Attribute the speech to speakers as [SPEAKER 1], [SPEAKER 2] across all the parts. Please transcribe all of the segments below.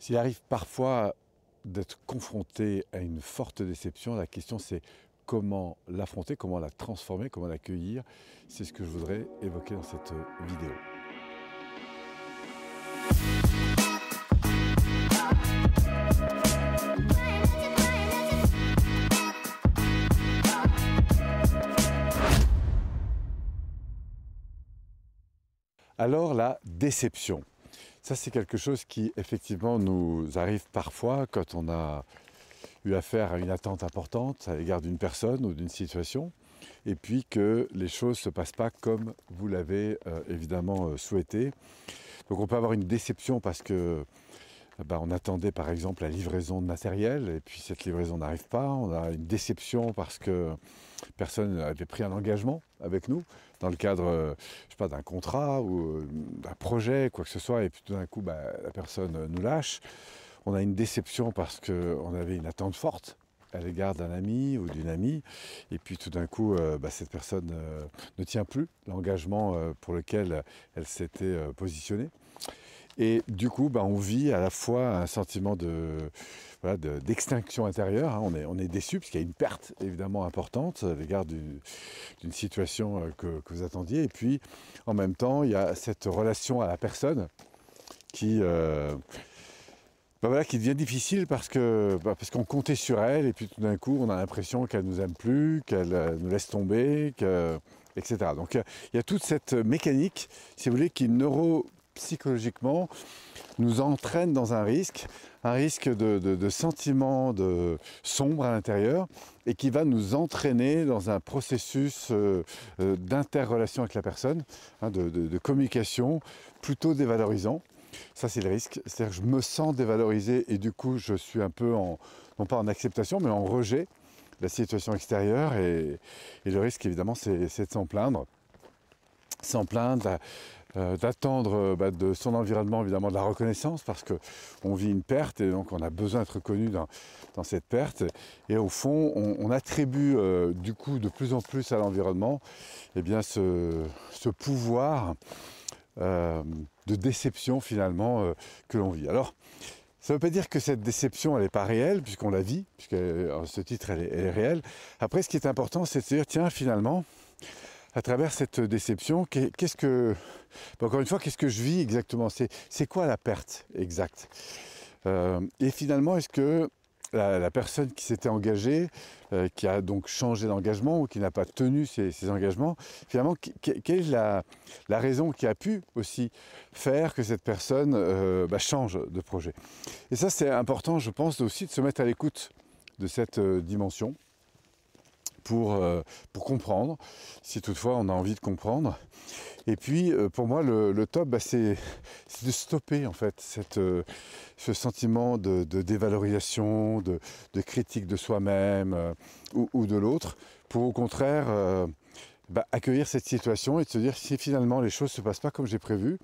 [SPEAKER 1] S'il arrive parfois d'être confronté à une forte déception, la question c'est comment l'affronter, comment la transformer, comment l'accueillir. C'est ce que je voudrais évoquer dans cette vidéo. Alors la déception. Ça, c'est quelque chose qui, effectivement, nous arrive parfois quand on a eu affaire à une attente importante à l'égard d'une personne ou d'une situation, et puis que les choses ne se passent pas comme vous l'avez euh, évidemment euh, souhaité. Donc on peut avoir une déception parce que bah, on attendait par exemple la livraison de matériel et puis cette livraison n'arrive pas. On a une déception parce que personne n'avait pris un engagement avec nous dans le cadre euh, je sais pas, d'un contrat ou euh, d'un projet, quoi que ce soit, et puis tout d'un coup bah, la personne nous lâche. On a une déception parce qu'on avait une attente forte à l'égard d'un ami ou d'une amie, et puis tout d'un coup, euh, bah, cette personne ne tient plus l'engagement pour lequel elle s'était positionnée. Et du coup, bah, on vit à la fois un sentiment d'extinction intérieure. Hein. On, est, déçu parce qu'il y a une perte évidemment importante à l'égard d'une situation euh, que, vous attendiez. Et puis, en même temps, il y a cette relation à la personne qui, euh, bah, devient difficile bah, parce qu'on comptait sur elle et puis tout d'un coup, on a l'impression qu'elle nous aime plus, qu'elle euh, nous laisse tomber, etc. Donc, il y a toute cette mécanique, si vous voulez, qui neuro psychologiquement nous entraîne dans un risque, un risque de, de, sentiment de sombre à l'intérieur et qui va nous entraîner dans un processus euh, euh, d'interrelation avec la personne, hein, de, communication plutôt dévalorisant. Ça c'est le risque, c'est-à-dire que je me sens dévalorisé et du coup je suis un peu en, non pas en acceptation mais en rejet de la situation extérieure et, et le risque évidemment c'est de s'en plaindre s'en plaindre, euh, d'attendre euh, bah, de son environnement évidemment de la reconnaissance parce qu'on vit une perte et donc on a besoin d'être reconnu dans, cette perte. Et au fond, on, attribue euh, du coup de plus en plus à l'environnement eh bien, ce, pouvoir de déception finalement que l'on vit. Alors, ça ne veut pas dire que cette déception, elle n'est pas réelle, puisqu'on la vit, puisque ce titre, elle est, réelle. Après, ce qui est important, c'est de se dire, tiens, finalement, à travers cette déception, qu'est-ce que, encore une fois, qu'est-ce que je vis exactement? C'est quoi la perte exacte? Euh, Et finalement, est-ce que la, personne qui s'était engagée, euh, qui a donc changé d'engagement ou qui n'a pas tenu ses, engagements, finalement, quelle est la, raison qui a pu aussi faire que cette personne euh, bah, change de projet? Et ça, c'est important, je pense, aussi de se mettre à l'écoute de cette dimension pour, euh, pour comprendre, si toutefois on a envie de comprendre. Et puis euh, pour moi le, top bah, c'est de stopper en fait cette, euh, ce sentiment de, dévalorisation, de, critique de soi-même ou, de l'autre, pour au contraire bah, accueillir cette situation et de se dire si finalement les choses ne se passent pas comme j'ai prévu,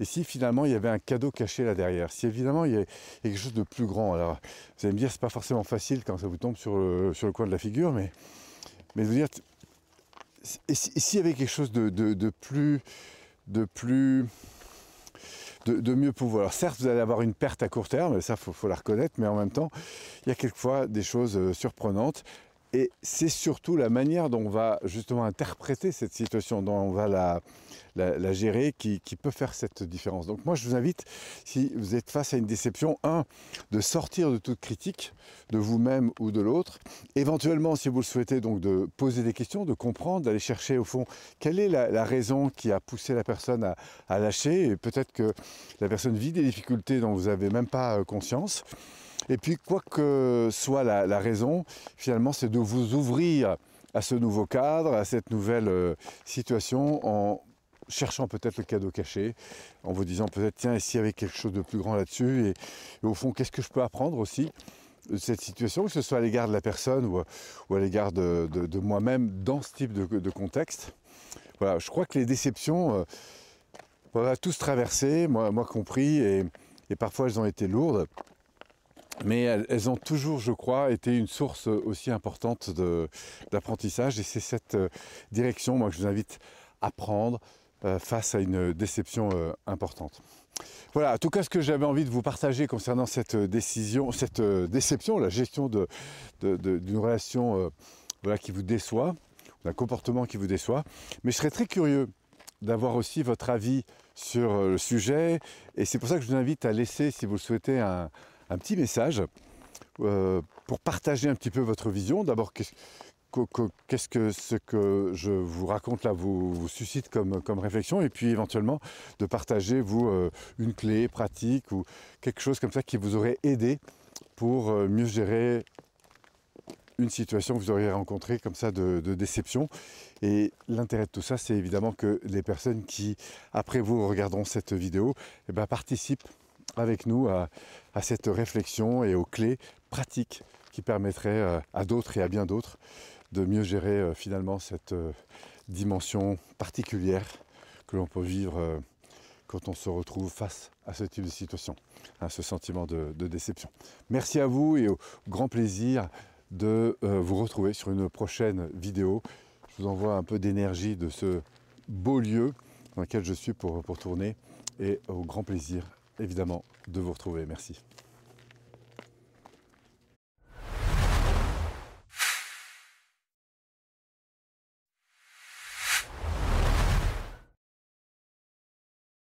[SPEAKER 1] et si finalement il y avait un cadeau caché là derrière, si évidemment il y a quelque chose de plus grand. Alors vous allez me dire c'est pas forcément facile quand ça vous tombe sur le coin de la figure, mais mais vous dire, s'il y avait quelque chose de, plus, de plus, de, mieux pouvoir. Alors certes, vous allez avoir une perte à court terme, ça faut, faut la reconnaître, mais en même temps, il y a quelquefois des choses euh, surprenantes. Et c'est surtout la manière dont on va justement interpréter cette situation, dont on va la, gérer, qui, peut faire cette différence. Donc moi, je vous invite, si vous êtes face à une déception, un, de sortir de toute critique de vous-même ou de l'autre. Éventuellement, si vous le souhaitez, donc de poser des questions, de comprendre, d'aller chercher au fond quelle est la, raison qui a poussé la personne à, lâcher. Et peut-être que la personne vit des difficultés dont vous n'avez même pas euh, conscience. Et puis, quoi que soit la, raison, finalement, c'est de vous ouvrir à ce nouveau cadre, à cette nouvelle euh, situation en cherchant peut-être le cadeau caché, en vous disant peut-être tiens, y avait quelque chose de plus grand là-dessus, et, au fond, qu'est-ce que je peux apprendre aussi de cette situation, que ce soit à l'égard de la personne ou, à l'égard de, moi-même dans ce type de, contexte. Voilà, je crois que les déceptions, euh, on va tous traverser, moi, compris, et parfois elles ont été lourdes mais elles, ont toujours, je crois, été une source aussi importante d'apprentissage et c'est cette euh, direction, moi, que je vous invite à prendre euh, face à une déception euh, importante. Voilà, en tout cas, ce que j'avais envie de vous partager concernant cette décision, cette déception, la gestion d'une relation voilà, qui vous déçoit, d'un comportement qui vous déçoit. Mais je serais très curieux d'avoir aussi votre avis sur le sujet. Et c'est pour ça que je vous invite à laisser, si vous le souhaitez, un, un petit message euh, pour partager un petit peu votre vision. D'abord, qu'est-ce que ce que je vous raconte là vous, suscite comme, réflexion? Et puis éventuellement de partager vous euh, une clé pratique ou quelque chose comme ça qui vous aurait aidé pour euh, mieux gérer une situation que vous auriez rencontrée comme ça de, déception. Et l'intérêt de tout ça, c'est évidemment que les personnes qui, après vous, regarderont cette vidéo, eh ben, participent avec nous à, cette réflexion et aux clés pratiques qui permettraient euh, à d'autres et à bien d'autres de mieux gérer euh, finalement cette euh, dimension particulière que l'on peut vivre quand on se retrouve face à ce type de situation, à ce sentiment de, déception. Merci à vous et au grand plaisir de vous retrouver sur une prochaine vidéo. Je vous envoie un peu d'énergie de ce beau lieu dans lequel je suis pour, pour tourner et au grand plaisir évidemment de vous retrouver. Merci.